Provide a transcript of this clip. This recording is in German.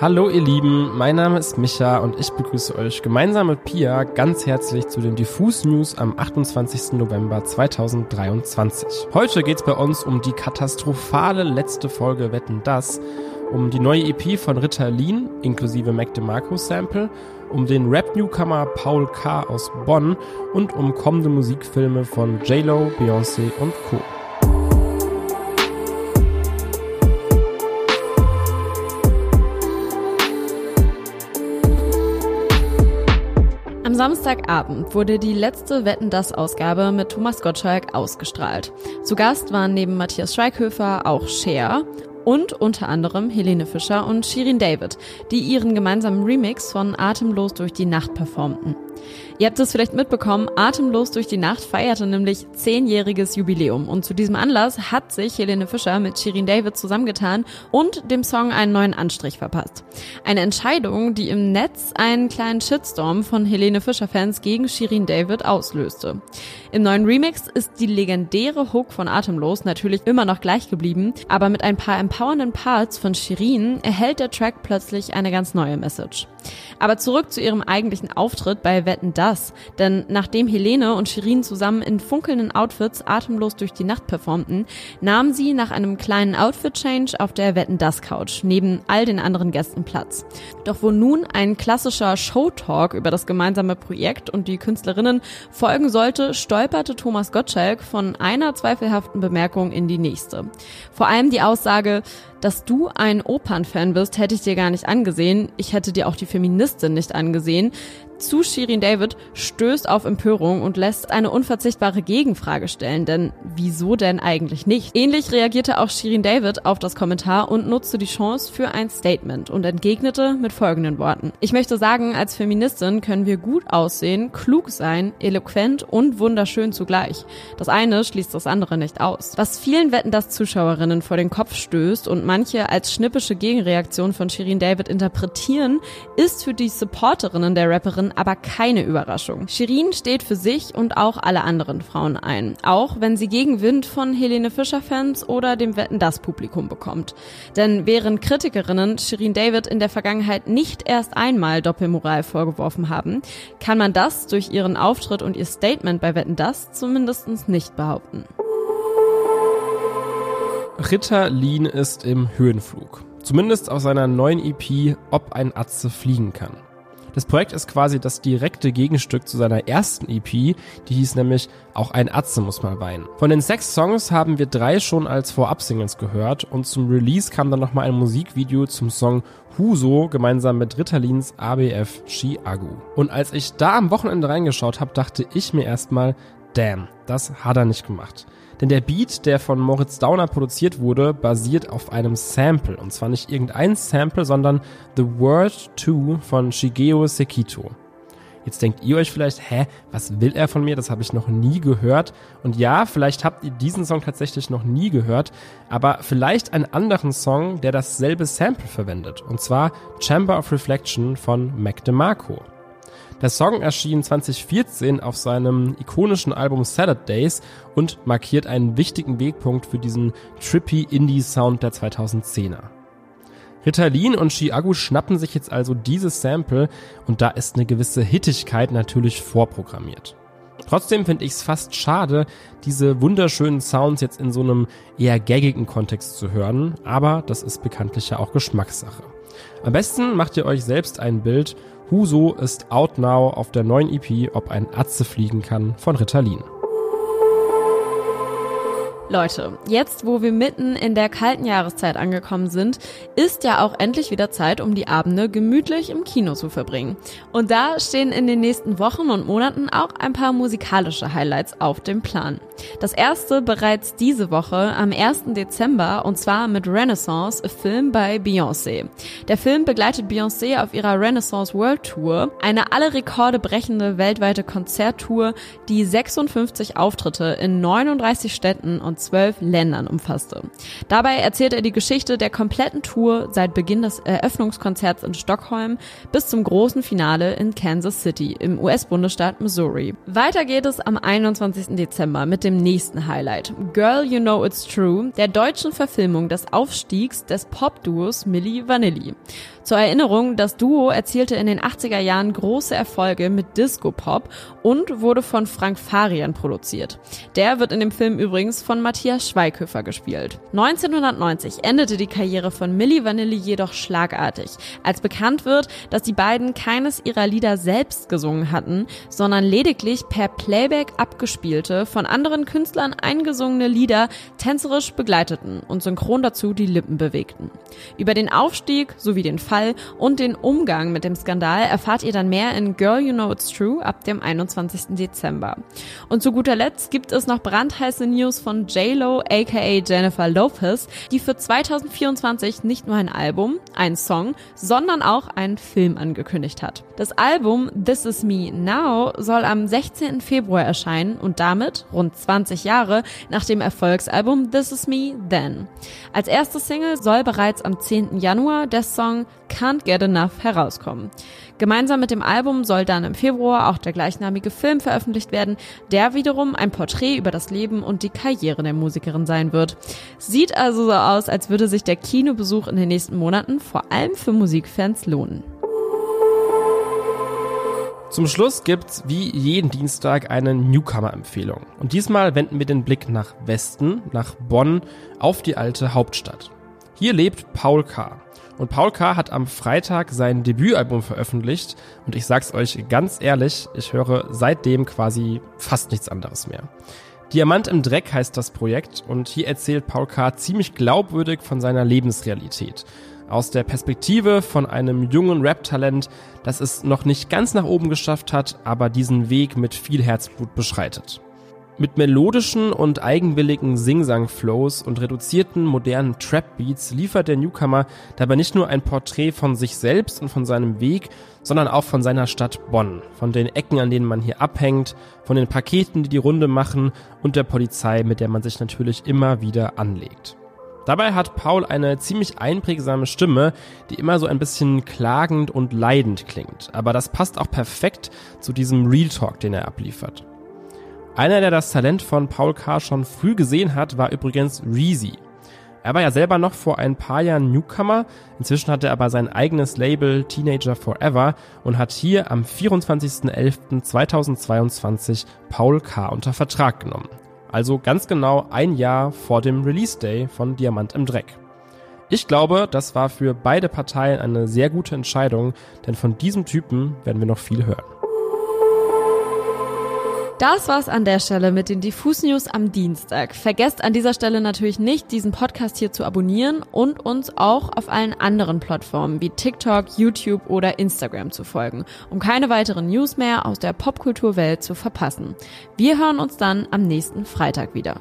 Hallo ihr Lieben, mein Name ist Micha und ich begrüße euch gemeinsam mit Pia ganz herzlich zu den Diffus News am 28. November 2023. Heute geht's bei uns um die katastrophale letzte Folge Wetten das, um die neue EP von Ritalin inklusive Mac DeMarco Sample, um den Rap-Newcomer Paul K. aus Bonn und um kommende Musikfilme von J-Lo, Beyoncé und Co. Samstagabend wurde die letzte Wetten das Ausgabe mit Thomas Gottschalk ausgestrahlt. Zu Gast waren neben Matthias Schweighöfer auch Cher und unter anderem Helene Fischer und Shirin David, die ihren gemeinsamen Remix von Atemlos durch die Nacht performten. Ihr habt es vielleicht mitbekommen, Atemlos durch die Nacht feierte nämlich zehnjähriges Jubiläum und zu diesem Anlass hat sich Helene Fischer mit Shirin David zusammengetan und dem Song einen neuen Anstrich verpasst. Eine Entscheidung, die im Netz einen kleinen Shitstorm von Helene Fischer-Fans gegen Shirin David auslöste. Im neuen Remix ist die legendäre Hook von Atemlos natürlich immer noch gleich geblieben, aber mit ein paar empowernden Parts von Shirin erhält der Track plötzlich eine ganz neue Message. Aber zurück zu ihrem eigentlichen Auftritt bei Wetten das, denn nachdem Helene und Shirin zusammen in funkelnden Outfits atemlos durch die Nacht performten, nahmen sie nach einem kleinen Outfit-Change auf der Wetten das Couch neben all den anderen Gästen Platz. Doch wo nun ein klassischer Showtalk über das gemeinsame Projekt und die Künstlerinnen folgen sollte, stolperte Thomas Gottschalk von einer zweifelhaften Bemerkung in die nächste. Vor allem die Aussage, dass du ein Opernfan bist, hätte ich dir gar nicht angesehen. Ich hätte dir auch die Feministin nicht angesehen zu Shirin David stößt auf Empörung und lässt eine unverzichtbare Gegenfrage stellen, denn wieso denn eigentlich nicht? Ähnlich reagierte auch Shirin David auf das Kommentar und nutzte die Chance für ein Statement und entgegnete mit folgenden Worten. Ich möchte sagen, als Feministin können wir gut aussehen, klug sein, eloquent und wunderschön zugleich. Das eine schließt das andere nicht aus. Was vielen Wetten das Zuschauerinnen vor den Kopf stößt und manche als schnippische Gegenreaktion von Shirin David interpretieren, ist für die Supporterinnen der Rapperin aber keine Überraschung. Shirin steht für sich und auch alle anderen Frauen ein, auch wenn sie Gegenwind von Helene Fischer-Fans oder dem Wetten das Publikum bekommt. Denn während Kritikerinnen Shirin David in der Vergangenheit nicht erst einmal Doppelmoral vorgeworfen haben, kann man das durch ihren Auftritt und ihr Statement bei Wetten das zumindest nicht behaupten. Ritter Lean ist im Höhenflug. Zumindest aus seiner neuen EP Ob ein Atze fliegen kann. Das Projekt ist quasi das direkte Gegenstück zu seiner ersten EP, die hieß nämlich Auch ein Atze muss mal weinen. Von den sechs Songs haben wir drei schon als Vorab-Singles gehört und zum Release kam dann nochmal ein Musikvideo zum Song Huso gemeinsam mit Ritterlins ABF Chiagu. Und als ich da am Wochenende reingeschaut habe, dachte ich mir erstmal, damn, das hat er nicht gemacht. Denn der Beat, der von Moritz Downer produziert wurde, basiert auf einem Sample. Und zwar nicht irgendein Sample, sondern The Word 2 von Shigeo Sekito. Jetzt denkt ihr euch vielleicht, hä, was will er von mir? Das habe ich noch nie gehört. Und ja, vielleicht habt ihr diesen Song tatsächlich noch nie gehört, aber vielleicht einen anderen Song, der dasselbe Sample verwendet. Und zwar Chamber of Reflection von Mac DeMarco. Der Song erschien 2014 auf seinem ikonischen Album Salad Days und markiert einen wichtigen Wegpunkt für diesen trippy Indie-Sound der 2010er. Ritalin und Chiagu schnappen sich jetzt also dieses Sample und da ist eine gewisse Hittigkeit natürlich vorprogrammiert. Trotzdem finde ich es fast schade, diese wunderschönen Sounds jetzt in so einem eher gaggigen Kontext zu hören, aber das ist bekanntlich ja auch Geschmackssache. Am besten macht ihr euch selbst ein Bild Huso ist out now auf der neuen EP, ob ein Atze fliegen kann von Ritalin. Leute, jetzt wo wir mitten in der kalten Jahreszeit angekommen sind, ist ja auch endlich wieder Zeit, um die Abende gemütlich im Kino zu verbringen. Und da stehen in den nächsten Wochen und Monaten auch ein paar musikalische Highlights auf dem Plan. Das erste bereits diese Woche am 1. Dezember und zwar mit Renaissance, Film bei Beyoncé. Der Film begleitet Beyoncé auf ihrer Renaissance World Tour, eine alle Rekorde brechende weltweite Konzerttour, die 56 Auftritte in 39 Städten und zwölf Ländern umfasste. Dabei erzählt er die Geschichte der kompletten Tour seit Beginn des Eröffnungskonzerts in Stockholm bis zum großen Finale in Kansas City im US-Bundesstaat Missouri. Weiter geht es am 21. Dezember mit dem nächsten Highlight, Girl You Know It's True, der deutschen Verfilmung des Aufstiegs des Pop-Duos Milli Vanilli. Zur Erinnerung, das Duo erzielte in den 80er Jahren große Erfolge mit Disco-Pop und wurde von Frank Farian produziert. Der wird in dem Film übrigens von Matthias Schweighöfer gespielt. 1990 endete die Karriere von Milli Vanilli jedoch schlagartig, als bekannt wird, dass die beiden keines ihrer Lieder selbst gesungen hatten, sondern lediglich per Playback abgespielte, von anderen Künstlern eingesungene Lieder tänzerisch begleiteten und synchron dazu die Lippen bewegten. Über den Aufstieg sowie den Fall und den Umgang mit dem Skandal erfahrt ihr dann mehr in Girl You Know It's True ab dem 21. Dezember. Und zu guter Letzt gibt es noch brandheiße News von J-Lo aka Jennifer Lopez, die für 2024 nicht nur ein Album, einen Song, sondern auch einen Film angekündigt hat. Das Album This Is Me Now soll am 16. Februar erscheinen und damit rund 20 Jahre nach dem Erfolgsalbum This Is Me Then. Als erste Single soll bereits am 10. Januar der Song Can't Get Enough herauskommen. Gemeinsam mit dem Album soll dann im Februar auch der gleichnamige Film veröffentlicht werden, der wiederum ein Porträt über das Leben und die Karriere der Musikerin sein wird. Sieht also so aus, als würde sich der Kinobesuch in den nächsten Monaten vor allem für Musikfans lohnen. Zum Schluss gibt's wie jeden Dienstag eine Newcomer-Empfehlung. Und diesmal wenden wir den Blick nach Westen, nach Bonn, auf die alte Hauptstadt. Hier lebt Paul K. Und Paul K. hat am Freitag sein Debütalbum veröffentlicht und ich sag's euch ganz ehrlich, ich höre seitdem quasi fast nichts anderes mehr. Diamant im Dreck heißt das Projekt und hier erzählt Paul K. ziemlich glaubwürdig von seiner Lebensrealität. Aus der Perspektive von einem jungen Rap-Talent, das es noch nicht ganz nach oben geschafft hat, aber diesen Weg mit viel Herzblut beschreitet. Mit melodischen und eigenwilligen Singsang-Flows und reduzierten modernen Trap-Beats liefert der Newcomer dabei nicht nur ein Porträt von sich selbst und von seinem Weg, sondern auch von seiner Stadt Bonn, von den Ecken, an denen man hier abhängt, von den Paketen, die die Runde machen und der Polizei, mit der man sich natürlich immer wieder anlegt. Dabei hat Paul eine ziemlich einprägsame Stimme, die immer so ein bisschen klagend und leidend klingt. Aber das passt auch perfekt zu diesem Real Talk, den er abliefert. Einer, der das Talent von Paul K. schon früh gesehen hat, war übrigens Reezy. Er war ja selber noch vor ein paar Jahren Newcomer, inzwischen hat er aber sein eigenes Label Teenager Forever und hat hier am 24.11.2022 Paul K. unter Vertrag genommen. Also ganz genau ein Jahr vor dem Release Day von Diamant im Dreck. Ich glaube, das war für beide Parteien eine sehr gute Entscheidung, denn von diesem Typen werden wir noch viel hören. Das war's an der Stelle mit den Diffus News am Dienstag. Vergesst an dieser Stelle natürlich nicht, diesen Podcast hier zu abonnieren und uns auch auf allen anderen Plattformen wie TikTok, YouTube oder Instagram zu folgen, um keine weiteren News mehr aus der Popkulturwelt zu verpassen. Wir hören uns dann am nächsten Freitag wieder.